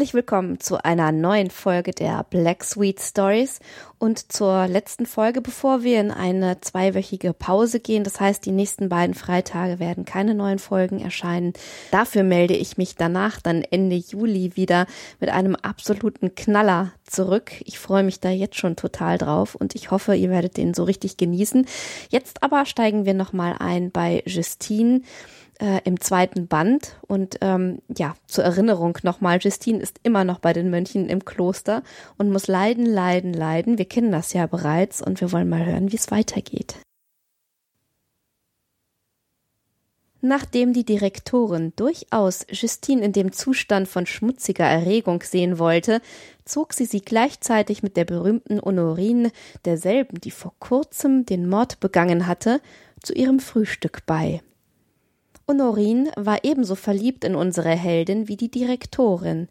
Herzlich willkommen zu einer neuen Folge der Black Sweet Stories und zur letzten Folge, bevor wir in eine zweiwöchige Pause gehen. Das heißt, die nächsten beiden Freitage werden keine neuen Folgen erscheinen. Dafür melde ich mich danach dann Ende Juli wieder mit einem absoluten Knaller zurück. Ich freue mich da jetzt schon total drauf und ich hoffe, ihr werdet den so richtig genießen. Jetzt aber steigen wir nochmal ein bei Justine äh, im zweiten Band. Und ähm, ja, zur Erinnerung nochmal, Justine ist immer noch bei den Mönchen im Kloster und muss leiden, leiden, leiden. Wir kennen das ja bereits und wir wollen mal hören, wie es weitergeht. Nachdem die Direktorin durchaus Justine in dem Zustand von schmutziger Erregung sehen wollte, zog sie sie gleichzeitig mit der berühmten Honorine, derselben, die vor kurzem den Mord begangen hatte, zu ihrem Frühstück bei. Honorine war ebenso verliebt in unsere Heldin wie die Direktorin.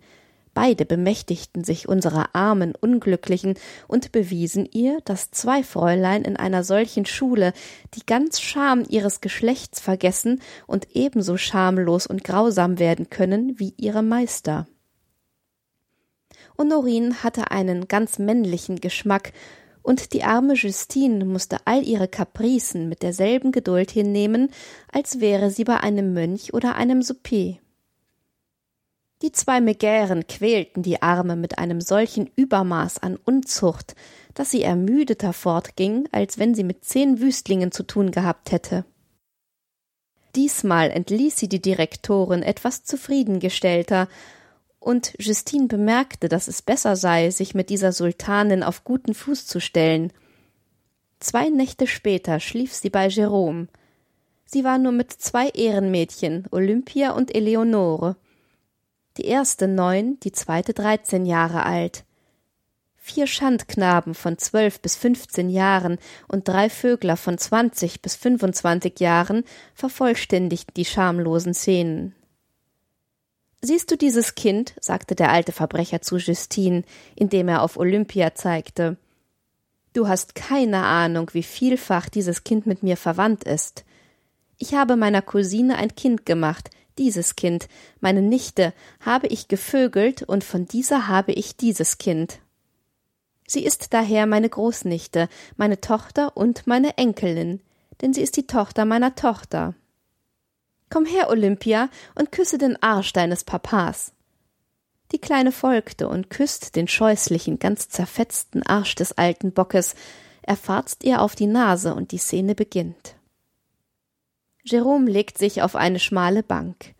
Beide bemächtigten sich unserer armen Unglücklichen und bewiesen ihr, dass zwei Fräulein in einer solchen Schule die ganz Scham ihres Geschlechts vergessen und ebenso schamlos und grausam werden können wie ihre Meister. Honorine hatte einen ganz männlichen Geschmack und die arme Justine musste all ihre Kapricen mit derselben Geduld hinnehmen, als wäre sie bei einem Mönch oder einem Souper. Die zwei Megären quälten die Arme mit einem solchen Übermaß an Unzucht, dass sie ermüdeter fortging, als wenn sie mit zehn Wüstlingen zu tun gehabt hätte. Diesmal entließ sie die Direktorin etwas zufriedengestellter und Justine bemerkte, dass es besser sei, sich mit dieser Sultanin auf guten Fuß zu stellen. Zwei Nächte später schlief sie bei Jerome. Sie war nur mit zwei Ehrenmädchen, Olympia und Eleonore. Die erste neun, die zweite dreizehn Jahre alt. Vier Schandknaben von zwölf bis fünfzehn Jahren und drei Vögler von zwanzig bis fünfundzwanzig Jahren vervollständigten die schamlosen Szenen. Siehst du dieses Kind? sagte der alte Verbrecher zu Justine, indem er auf Olympia zeigte. Du hast keine Ahnung, wie vielfach dieses Kind mit mir verwandt ist. Ich habe meiner Cousine ein Kind gemacht, dieses Kind, meine Nichte, habe ich gevögelt, und von dieser habe ich dieses Kind. Sie ist daher meine Großnichte, meine Tochter und meine Enkelin, denn sie ist die Tochter meiner Tochter. Komm her, Olympia, und küsse den Arsch deines Papas. Die Kleine folgte und küsst den scheußlichen, ganz zerfetzten Arsch des alten Bockes. Er farzt ihr auf die Nase und die Szene beginnt. Jerome legt sich auf eine schmale Bank.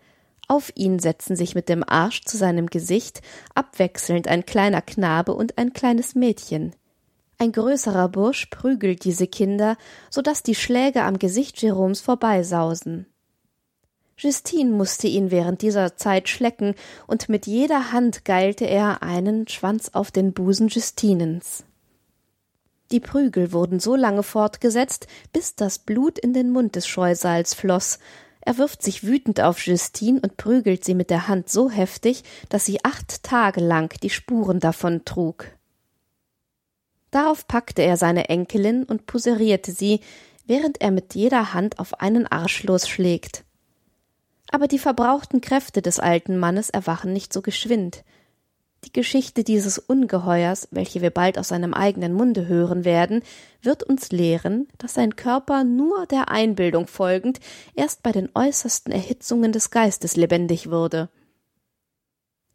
Auf ihn setzen sich mit dem Arsch zu seinem Gesicht abwechselnd ein kleiner Knabe und ein kleines Mädchen. Ein größerer Bursch prügelt diese Kinder, so dass die Schläge am Gesicht Jeroms vorbeisausen. Justine musste ihn während dieser Zeit schlecken, und mit jeder Hand geilte er einen Schwanz auf den Busen Justinens. Die Prügel wurden so lange fortgesetzt, bis das Blut in den Mund des Scheusals floß. Er wirft sich wütend auf Justine und prügelt sie mit der Hand so heftig, dass sie acht Tage lang die Spuren davon trug. Darauf packte er seine Enkelin und poserierte sie, während er mit jeder Hand auf einen Arsch losschlägt. Aber die verbrauchten Kräfte des alten Mannes erwachen nicht so geschwind. Die Geschichte dieses Ungeheuers, welche wir bald aus seinem eigenen Munde hören werden, wird uns lehren, dass sein Körper nur der Einbildung folgend erst bei den äußersten Erhitzungen des Geistes lebendig wurde.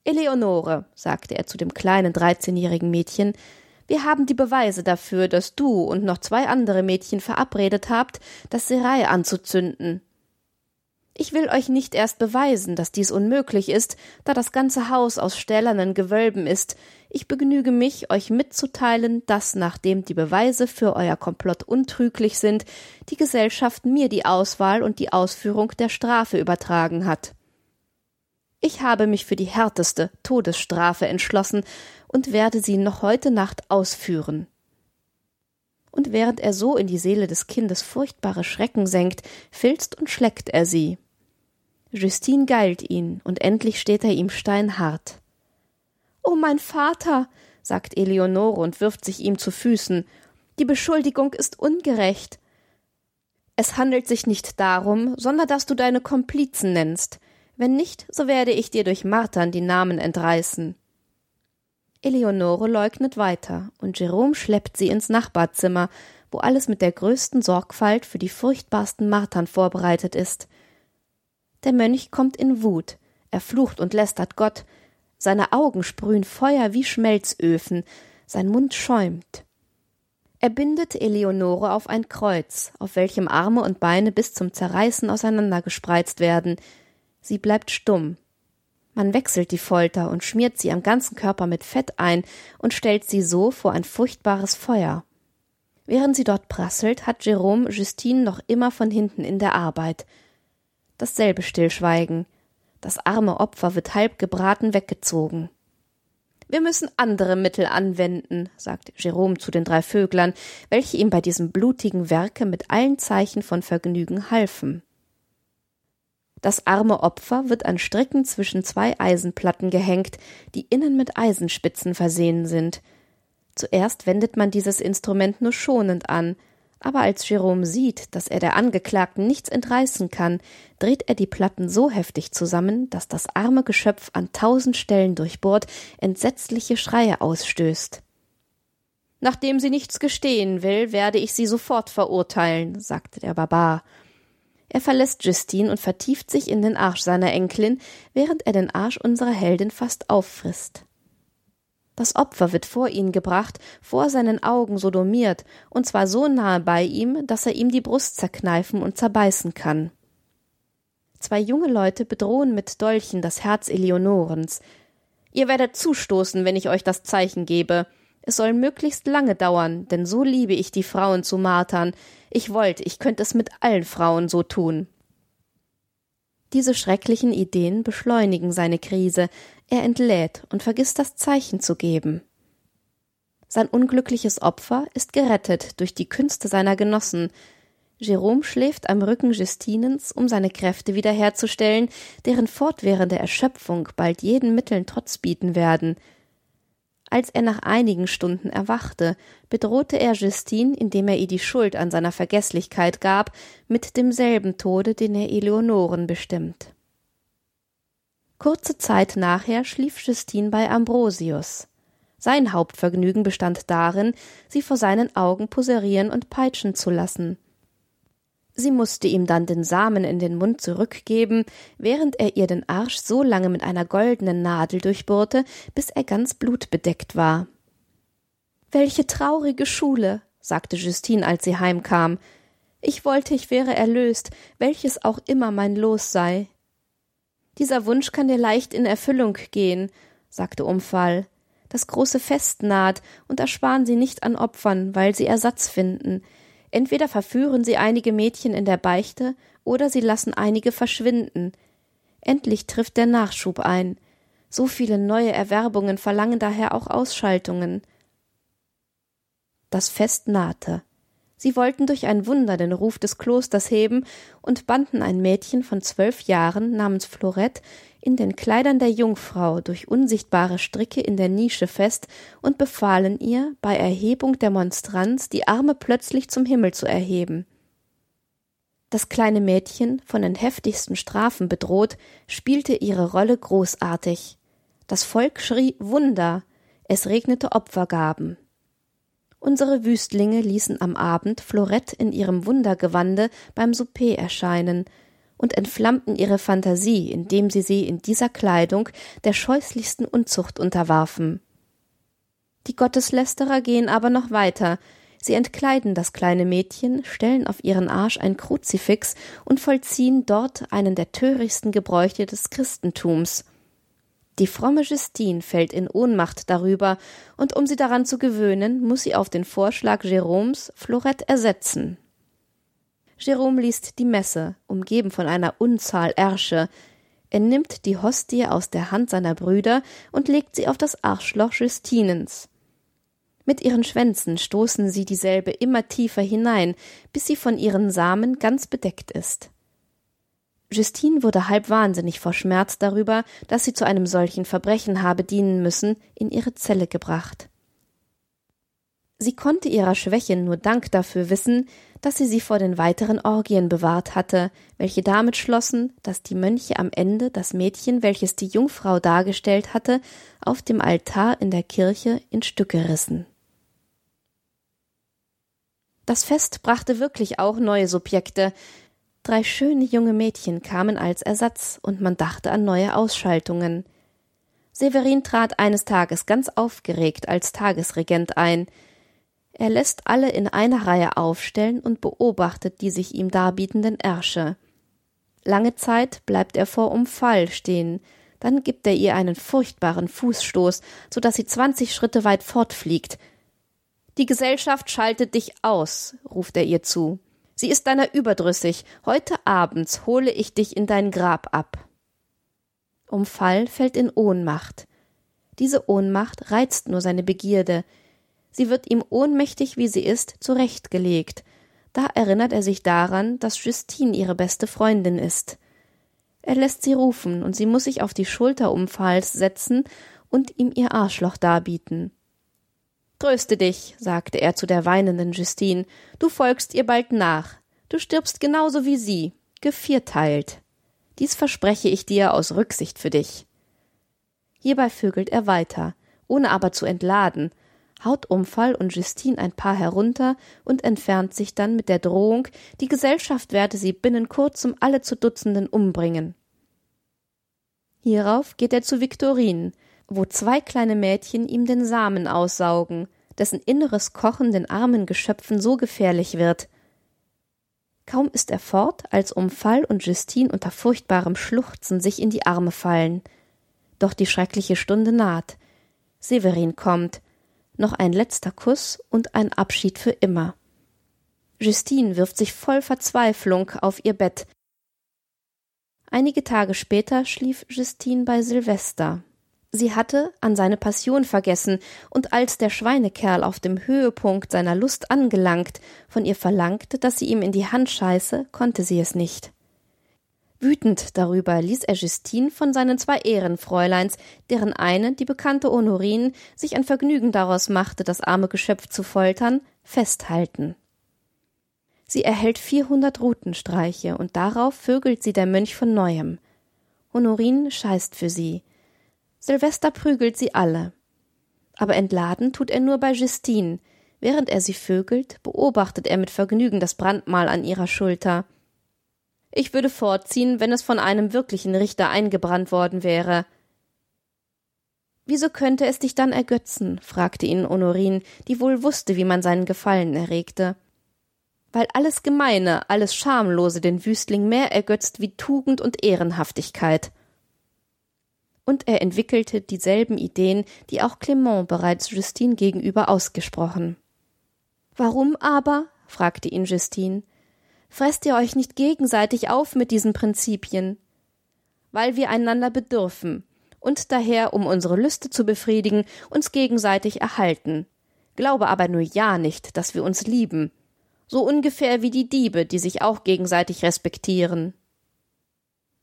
Eleonore, sagte er zu dem kleinen dreizehnjährigen Mädchen, wir haben die Beweise dafür, dass du und noch zwei andere Mädchen verabredet habt, das Serai anzuzünden. Ich will euch nicht erst beweisen, dass dies unmöglich ist, da das ganze Haus aus stählernen Gewölben ist. Ich begnüge mich, euch mitzuteilen, dass, nachdem die Beweise für euer Komplott untrüglich sind, die Gesellschaft mir die Auswahl und die Ausführung der Strafe übertragen hat. Ich habe mich für die härteste Todesstrafe entschlossen und werde sie noch heute Nacht ausführen. Und während er so in die Seele des Kindes furchtbare Schrecken senkt, filzt und schleckt er sie. Justine geilt ihn, und endlich steht er ihm steinhart. Oh, mein Vater, sagt Eleonore und wirft sich ihm zu Füßen, die Beschuldigung ist ungerecht. Es handelt sich nicht darum, sondern dass du deine Komplizen nennst. Wenn nicht, so werde ich dir durch Martern die Namen entreißen. Eleonore leugnet weiter, und Jerome schleppt sie ins Nachbarzimmer, wo alles mit der größten Sorgfalt für die furchtbarsten Martern vorbereitet ist. Der Mönch kommt in Wut, er flucht und lästert Gott, seine Augen sprühen Feuer wie Schmelzöfen, sein Mund schäumt. Er bindet Eleonore auf ein Kreuz, auf welchem Arme und Beine bis zum Zerreißen auseinandergespreizt werden. Sie bleibt stumm. Man wechselt die Folter und schmiert sie am ganzen Körper mit Fett ein und stellt sie so vor ein furchtbares Feuer. Während sie dort prasselt, hat Jerome Justine noch immer von hinten in der Arbeit. Dasselbe Stillschweigen. Das arme Opfer wird halb gebraten weggezogen. Wir müssen andere Mittel anwenden, sagte Jerome zu den drei Vöglern, welche ihm bei diesem blutigen Werke mit allen Zeichen von Vergnügen halfen. Das arme Opfer wird an Stricken zwischen zwei Eisenplatten gehängt, die innen mit Eisenspitzen versehen sind. Zuerst wendet man dieses Instrument nur schonend an, aber als Jerome sieht, dass er der Angeklagten nichts entreißen kann, dreht er die Platten so heftig zusammen, dass das arme Geschöpf an tausend Stellen durchbohrt entsetzliche Schreie ausstößt. Nachdem sie nichts gestehen will, werde ich sie sofort verurteilen, sagte der Barbar. Er verlässt Justine und vertieft sich in den Arsch seiner Enkelin, während er den Arsch unserer Heldin fast auffrisst. Das Opfer wird vor ihn gebracht, vor seinen Augen sodomiert, und zwar so nahe bei ihm, dass er ihm die Brust zerkneifen und zerbeißen kann. Zwei junge Leute bedrohen mit Dolchen das Herz Eleonorens. Ihr werdet zustoßen, wenn ich euch das Zeichen gebe. Es soll möglichst lange dauern, denn so liebe ich die Frauen zu martern. Ich wollt, ich könnte es mit allen Frauen so tun. Diese schrecklichen Ideen beschleunigen seine Krise, er entlädt und vergisst das Zeichen zu geben. Sein unglückliches Opfer ist gerettet durch die Künste seiner Genossen. Jerome schläft am Rücken Justinens, um seine Kräfte wiederherzustellen, deren fortwährende Erschöpfung bald jeden Mitteln Trotz bieten werden. Als er nach einigen Stunden erwachte, bedrohte er Justine, indem er ihr die Schuld an seiner Vergeßlichkeit gab, mit demselben Tode, den er Eleonoren bestimmt. Kurze Zeit nachher schlief Justine bei Ambrosius. Sein Hauptvergnügen bestand darin, sie vor seinen Augen poserieren und peitschen zu lassen. Sie musste ihm dann den Samen in den Mund zurückgeben, während er ihr den Arsch so lange mit einer goldenen Nadel durchbohrte, bis er ganz blutbedeckt war. Welche traurige Schule, sagte Justine, als sie heimkam. Ich wollte, ich wäre erlöst, welches auch immer mein Los sei. Dieser Wunsch kann dir leicht in Erfüllung gehen, sagte Umfall. Das große Fest naht, und ersparen Sie nicht an Opfern, weil Sie Ersatz finden. Entweder verführen Sie einige Mädchen in der Beichte, oder Sie lassen einige verschwinden. Endlich trifft der Nachschub ein. So viele neue Erwerbungen verlangen daher auch Ausschaltungen. Das Fest nahte. Sie wollten durch ein Wunder den Ruf des Klosters heben und banden ein Mädchen von zwölf Jahren namens Florette in den Kleidern der Jungfrau durch unsichtbare Stricke in der Nische fest und befahlen ihr, bei Erhebung der Monstranz die Arme plötzlich zum Himmel zu erheben. Das kleine Mädchen, von den heftigsten Strafen bedroht, spielte ihre Rolle großartig. Das Volk schrie Wunder, es regnete Opfergaben. Unsere Wüstlinge ließen am Abend Florette in ihrem Wundergewande beim Souper erscheinen und entflammten ihre Fantasie, indem sie sie in dieser Kleidung der scheußlichsten Unzucht unterwarfen. Die Gotteslästerer gehen aber noch weiter. Sie entkleiden das kleine Mädchen, stellen auf ihren Arsch ein Kruzifix und vollziehen dort einen der törichtsten Gebräuche des Christentums. Die fromme Justine fällt in Ohnmacht darüber, und um sie daran zu gewöhnen, muss sie auf den Vorschlag Jérômes Florette ersetzen. Jérôme liest die Messe, umgeben von einer Unzahl Ärsche. Er nimmt die Hostie aus der Hand seiner Brüder und legt sie auf das Arschloch Justinens. Mit ihren Schwänzen stoßen sie dieselbe immer tiefer hinein, bis sie von ihren Samen ganz bedeckt ist. Justine wurde halb wahnsinnig vor Schmerz darüber, dass sie zu einem solchen Verbrechen habe dienen müssen, in ihre Zelle gebracht. Sie konnte ihrer Schwäche nur Dank dafür wissen, dass sie sie vor den weiteren Orgien bewahrt hatte, welche damit schlossen, dass die Mönche am Ende das Mädchen, welches die Jungfrau dargestellt hatte, auf dem Altar in der Kirche in Stücke rissen. Das Fest brachte wirklich auch neue Subjekte. Drei schöne junge Mädchen kamen als Ersatz, und man dachte an neue Ausschaltungen. Severin trat eines Tages ganz aufgeregt als Tagesregent ein, er lässt alle in einer Reihe aufstellen und beobachtet die sich ihm darbietenden Ärsche. Lange Zeit bleibt er vor Umfall stehen, dann gibt er ihr einen furchtbaren Fußstoß, so dass sie zwanzig Schritte weit fortfliegt. Die Gesellschaft schaltet dich aus, ruft er ihr zu. Sie ist deiner überdrüssig. Heute abends hole ich dich in dein Grab ab. Umfall fällt in Ohnmacht. Diese Ohnmacht reizt nur seine Begierde, sie wird ihm ohnmächtig wie sie ist zurechtgelegt. Da erinnert er sich daran dass justine ihre beste freundin ist. Er lässt sie rufen und sie muss sich auf die schulter umfalls setzen und ihm ihr arschloch darbieten. Tröste dich sagte er zu der weinenden justine. Du folgst ihr bald nach. Du stirbst genauso wie sie gevierteilt. Dies verspreche ich dir aus rücksicht für dich. Hierbei vögelt er weiter ohne aber zu entladen haut umfall und justine ein paar herunter und entfernt sich dann mit der drohung die gesellschaft werde sie binnen kurzem alle zu dutzenden umbringen. Hierauf geht er zu viktorinen wo zwei kleine mädchen ihm den samen aussaugen dessen inneres kochen den armen geschöpfen so gefährlich wird. Kaum ist er fort als umfall und justine unter furchtbarem schluchzen sich in die arme fallen. Doch die schreckliche stunde naht. Severin kommt noch ein letzter kuß und ein abschied für immer. Justine wirft sich voll verzweiflung auf ihr bett. Einige tage später schlief justine bei silvester. Sie hatte an seine passion vergessen und als der schweinekerl auf dem höhepunkt seiner lust angelangt von ihr verlangte dass sie ihm in die hand scheiße konnte sie es nicht wütend darüber ließ er justine von seinen zwei ehrenfräuleins deren eine die bekannte honorin sich ein vergnügen daraus machte das arme geschöpf zu foltern festhalten. Sie erhält vierhundert rutenstreiche und darauf vögelt sie der mönch von neuem. Honorin scheißt für sie. Silvester prügelt sie alle. Aber entladen tut er nur bei justine. Während er sie vögelt beobachtet er mit vergnügen das brandmal an ihrer schulter ich würde vorziehen wenn es von einem wirklichen richter eingebrannt worden wäre. Wieso könnte es dich dann ergötzen? fragte ihn honorin die wohl wusste wie man seinen gefallen erregte. Weil alles gemeine alles schamlose den wüstling mehr ergötzt wie tugend und ehrenhaftigkeit. Und er entwickelte dieselben ideen die auch clement bereits justine gegenüber ausgesprochen. Warum aber? fragte ihn justine freßt ihr euch nicht gegenseitig auf mit diesen prinzipien weil wir einander bedürfen und daher um unsere lüste zu befriedigen uns gegenseitig erhalten. Glaube aber nur ja nicht dass wir uns lieben so ungefähr wie die diebe die sich auch gegenseitig respektieren.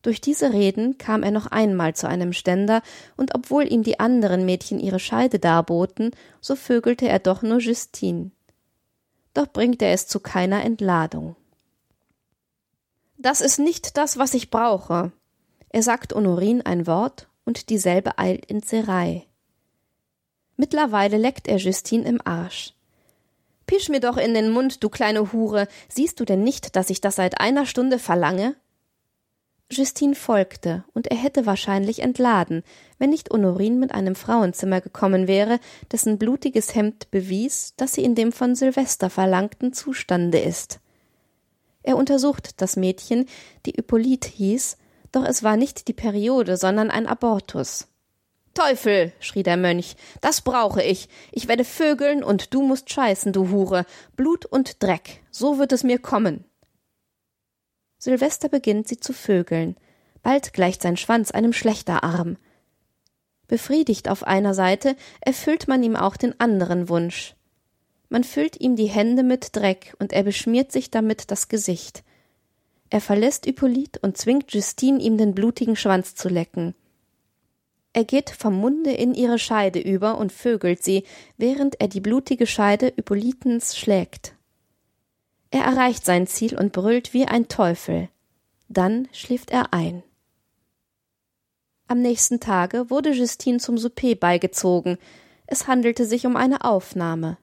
Durch diese reden kam er noch einmal zu einem ständer und obwohl ihm die anderen mädchen ihre scheide darboten so vögelte er doch nur justine. Doch bringt er es zu keiner entladung das ist nicht das was ich brauche. Er sagt honorin ein wort und dieselbe eilt ins serei mittlerweile leckt er justine im arsch. Pisch mir doch in den mund du kleine hure. Siehst du denn nicht dass ich das seit einer stunde verlange? Justine folgte und er hätte wahrscheinlich entladen wenn nicht honorin mit einem frauenzimmer gekommen wäre dessen blutiges hemd bewies dass sie in dem von silvester verlangten zustande ist er untersucht das mädchen die hippolyt hieß doch es war nicht die periode sondern ein abortus. Teufel schrie der mönch das brauche ich. Ich werde vögeln und du musst scheißen du hure. Blut und dreck so wird es mir kommen. Silvester beginnt sie zu vögeln. Bald gleicht sein schwanz einem schlechterarm befriedigt auf einer seite erfüllt man ihm auch den anderen wunsch man füllt ihm die hände mit dreck und er beschmiert sich damit das gesicht er verlässt hippolyt und zwingt justine ihm den blutigen schwanz zu lecken er geht vom munde in ihre scheide über und vögelt sie während er die blutige scheide hippolytens schlägt Er erreicht sein Ziel und brüllt wie ein Teufel. Dann schläft er ein. Am nächsten Tage wurde Justine zum Souper beigezogen. Es handelte sich um eine Aufnahme.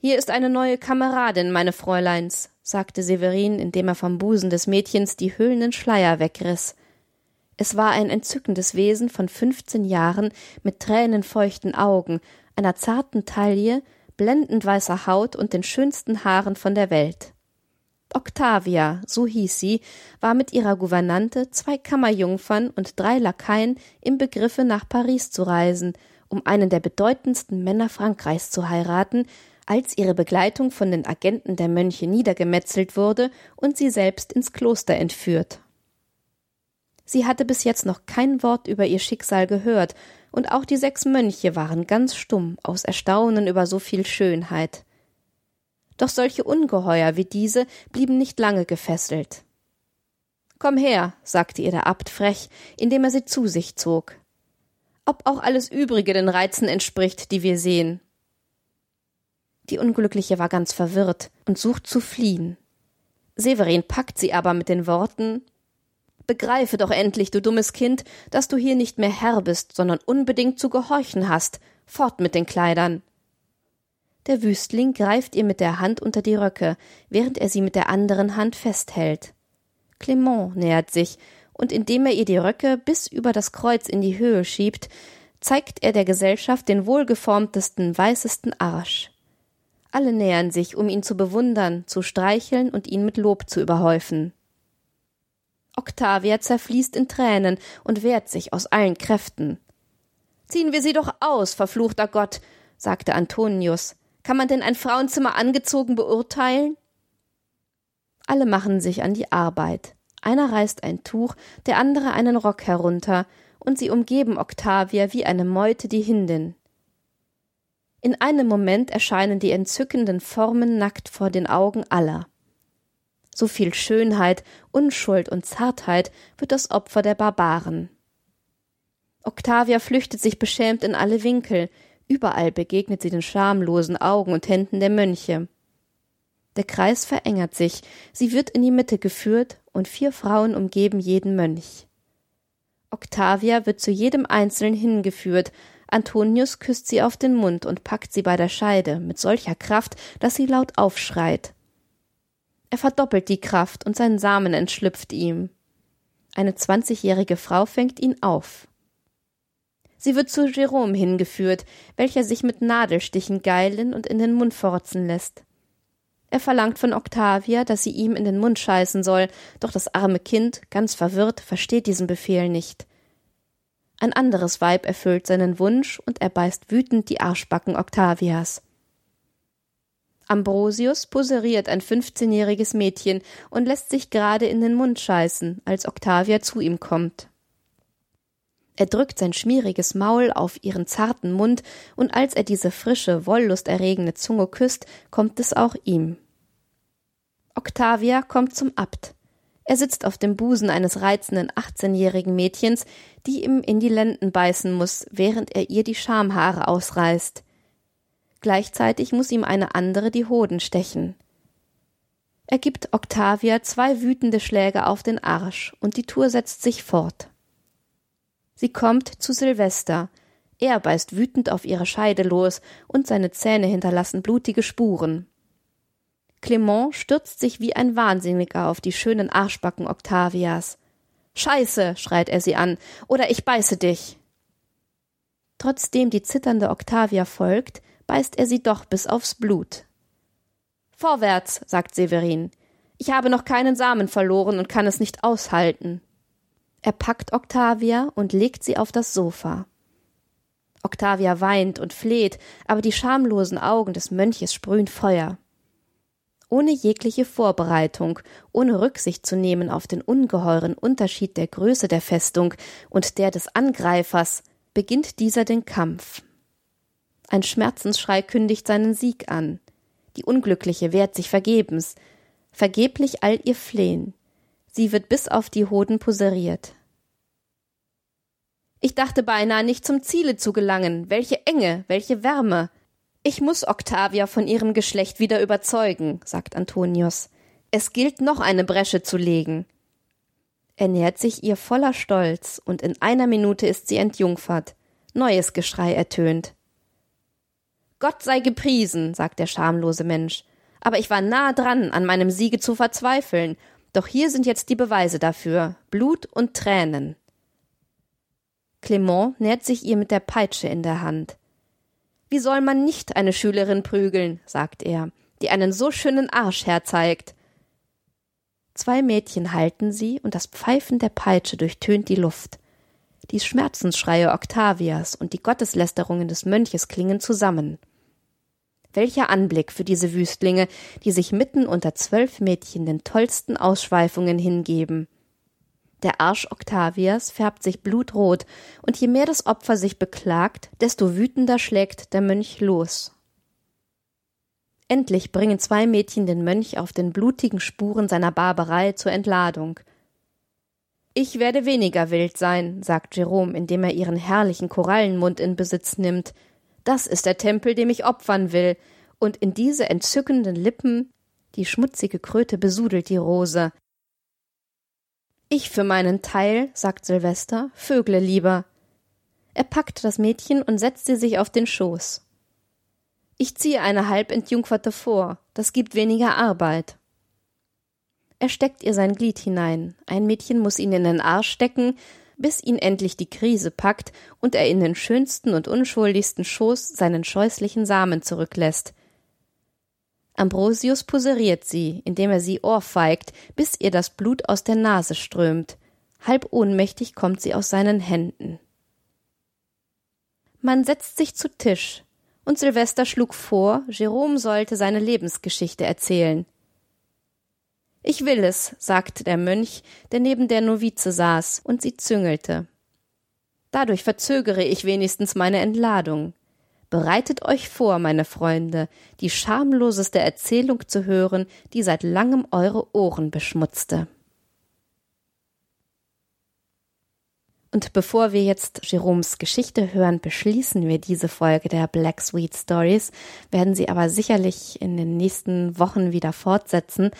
Hier ist eine neue Kameradin, meine Fräuleins, sagte Severin, indem er vom Busen des Mädchens die hüllenden Schleier wegriss. Es war ein entzückendes Wesen von fünfzehn Jahren mit tränenfeuchten Augen, einer zarten Taille, blendend weißer Haut und den schönsten Haaren von der Welt. Octavia, so hieß sie, war mit ihrer Gouvernante, zwei Kammerjungfern und drei Lakaien im Begriffe nach Paris zu reisen, um einen der bedeutendsten Männer Frankreichs zu heiraten, als ihre Begleitung von den Agenten der Mönche niedergemetzelt wurde und sie selbst ins Kloster entführt. Sie hatte bis jetzt noch kein Wort über ihr Schicksal gehört, und auch die sechs Mönche waren ganz stumm aus Erstaunen über so viel Schönheit. Doch solche Ungeheuer wie diese blieben nicht lange gefesselt. Komm her, sagte ihr der Abt frech, indem er sie zu sich zog. Ob auch alles übrige den Reizen entspricht, die wir sehen. Die Unglückliche war ganz verwirrt und sucht zu fliehen. Severin packt sie aber mit den Worten Begreife doch endlich, du dummes Kind, dass du hier nicht mehr Herr bist, sondern unbedingt zu gehorchen hast. Fort mit den Kleidern. Der Wüstling greift ihr mit der Hand unter die Röcke, während er sie mit der anderen Hand festhält. Clement nähert sich, und indem er ihr die Röcke bis über das Kreuz in die Höhe schiebt, zeigt er der Gesellschaft den wohlgeformtesten, weißesten Arsch. Alle nähern sich, um ihn zu bewundern, zu streicheln und ihn mit Lob zu überhäufen. Octavia zerfließt in Tränen und wehrt sich aus allen Kräften. Ziehen wir sie doch aus, verfluchter Gott, sagte Antonius. Kann man denn ein Frauenzimmer angezogen beurteilen? Alle machen sich an die Arbeit. Einer reißt ein Tuch, der andere einen Rock herunter, und sie umgeben Octavia wie eine Meute die Hindin. In einem Moment erscheinen die entzückenden Formen nackt vor den Augen aller. So viel Schönheit, Unschuld und Zartheit wird das Opfer der Barbaren. Octavia flüchtet sich beschämt in alle Winkel, Überall begegnet sie den schamlosen Augen und Händen der Mönche. Der Kreis verengert sich, sie wird in die Mitte geführt, und vier Frauen umgeben jeden Mönch. Octavia wird zu jedem Einzelnen hingeführt, Antonius küsst sie auf den Mund und packt sie bei der Scheide mit solcher Kraft, dass sie laut aufschreit. Er verdoppelt die Kraft und sein Samen entschlüpft ihm. Eine zwanzigjährige Frau fängt ihn auf. Sie wird zu Jerome hingeführt, welcher sich mit Nadelstichen geilen und in den Mund forzen lässt. Er verlangt von Octavia, dass sie ihm in den Mund scheißen soll, doch das arme Kind, ganz verwirrt, versteht diesen Befehl nicht. Ein anderes Weib erfüllt seinen Wunsch und er beißt wütend die Arschbacken Octavias. Ambrosius poseriert ein fünfzehnjähriges Mädchen und lässt sich gerade in den Mund scheißen, als Octavia zu ihm kommt. Er drückt sein schmieriges Maul auf ihren zarten Mund, und als er diese frische, wolllusterregende Zunge küsst, kommt es auch ihm. Octavia kommt zum Abt. Er sitzt auf dem Busen eines reizenden achtzehnjährigen Mädchens, die ihm in die Lenden beißen muss, während er ihr die Schamhaare ausreißt. Gleichzeitig muss ihm eine andere die Hoden stechen. Er gibt Octavia zwei wütende Schläge auf den Arsch, und die Tour setzt sich fort. Sie kommt zu Silvester. Er beißt wütend auf ihre Scheide los, und seine Zähne hinterlassen blutige Spuren. Clement stürzt sich wie ein Wahnsinniger auf die schönen Arschbacken Octavias. Scheiße, schreit er sie an, oder ich beiße dich. Trotzdem die zitternde Octavia folgt, beißt er sie doch bis aufs Blut. Vorwärts, sagt Severin. Ich habe noch keinen Samen verloren und kann es nicht aushalten. Er packt Octavia und legt sie auf das Sofa. Octavia weint und fleht, aber die schamlosen Augen des Mönches sprühen Feuer. Ohne jegliche Vorbereitung, ohne Rücksicht zu nehmen auf den ungeheuren Unterschied der Größe der Festung und der des Angreifers, beginnt dieser den Kampf. Ein Schmerzensschrei kündigt seinen Sieg an. Die Unglückliche wehrt sich vergebens, vergeblich all ihr Flehen. Sie wird bis auf die Hoden poseriert. Ich dachte beinahe nicht zum Ziele zu gelangen. Welche Enge, welche Wärme. Ich muss Octavia von ihrem Geschlecht wieder überzeugen, sagt Antonius. Es gilt noch eine Bresche zu legen. Er nähert sich ihr voller Stolz, und in einer Minute ist sie entjungfert. Neues Geschrei ertönt. Gott sei gepriesen, sagt der schamlose Mensch. Aber ich war nah dran, an meinem Siege zu verzweifeln. Doch hier sind jetzt die Beweise dafür. Blut und Tränen. Clement nähert sich ihr mit der Peitsche in der Hand. Wie soll man nicht eine Schülerin prügeln, sagt er, die einen so schönen Arsch herzeigt. Zwei Mädchen halten sie, und das Pfeifen der Peitsche durchtönt die Luft. Die Schmerzensschreie Octavias und die Gotteslästerungen des Mönches klingen zusammen. Welcher Anblick für diese Wüstlinge, die sich mitten unter zwölf Mädchen den tollsten Ausschweifungen hingeben. Der Arsch Octavias färbt sich blutrot, und je mehr das Opfer sich beklagt, desto wütender schlägt der Mönch los. Endlich bringen zwei Mädchen den Mönch auf den blutigen Spuren seiner Barbarei zur Entladung. Ich werde weniger wild sein, sagt Jerome, indem er ihren herrlichen Korallenmund in Besitz nimmt. Das ist der Tempel, dem ich opfern will, und in diese entzückenden Lippen die schmutzige Kröte besudelt die Rose, ich für meinen Teil, sagt Silvester, vögle lieber. Er packt das Mädchen und setzt sie sich auf den Schoß. Ich ziehe eine halb entjungferte vor, das gibt weniger Arbeit. Er steckt ihr sein Glied hinein, ein Mädchen muss ihn in den Arsch stecken, bis ihn endlich die Krise packt und er in den schönsten und unschuldigsten Schoß seinen scheußlichen Samen zurücklässt, Ambrosius poseriert sie, indem er sie ohrfeigt, bis ihr das Blut aus der Nase strömt. Halb ohnmächtig kommt sie aus seinen Händen. Man setzt sich zu Tisch, und Silvester schlug vor, Jerome sollte seine Lebensgeschichte erzählen. Ich will es, sagte der Mönch, der neben der Novize saß, und sie züngelte. Dadurch verzögere ich wenigstens meine Entladung. Bereitet euch vor, meine Freunde, die schamloseste Erzählung zu hören, die seit langem eure Ohren beschmutzte. Und bevor wir jetzt Jeroms Geschichte hören, beschließen wir diese Folge der Black Sweet Stories, werden sie aber sicherlich in den nächsten Wochen wieder fortsetzen.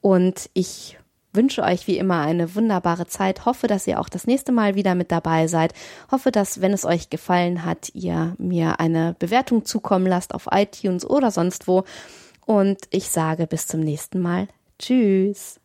Und ich wünsche euch wie immer eine wunderbare Zeit, hoffe, dass ihr auch das nächste Mal wieder mit dabei seid, hoffe, dass, wenn es euch gefallen hat, ihr mir eine Bewertung zukommen lasst auf iTunes oder sonst wo. Und ich sage bis zum nächsten Mal. Tschüss.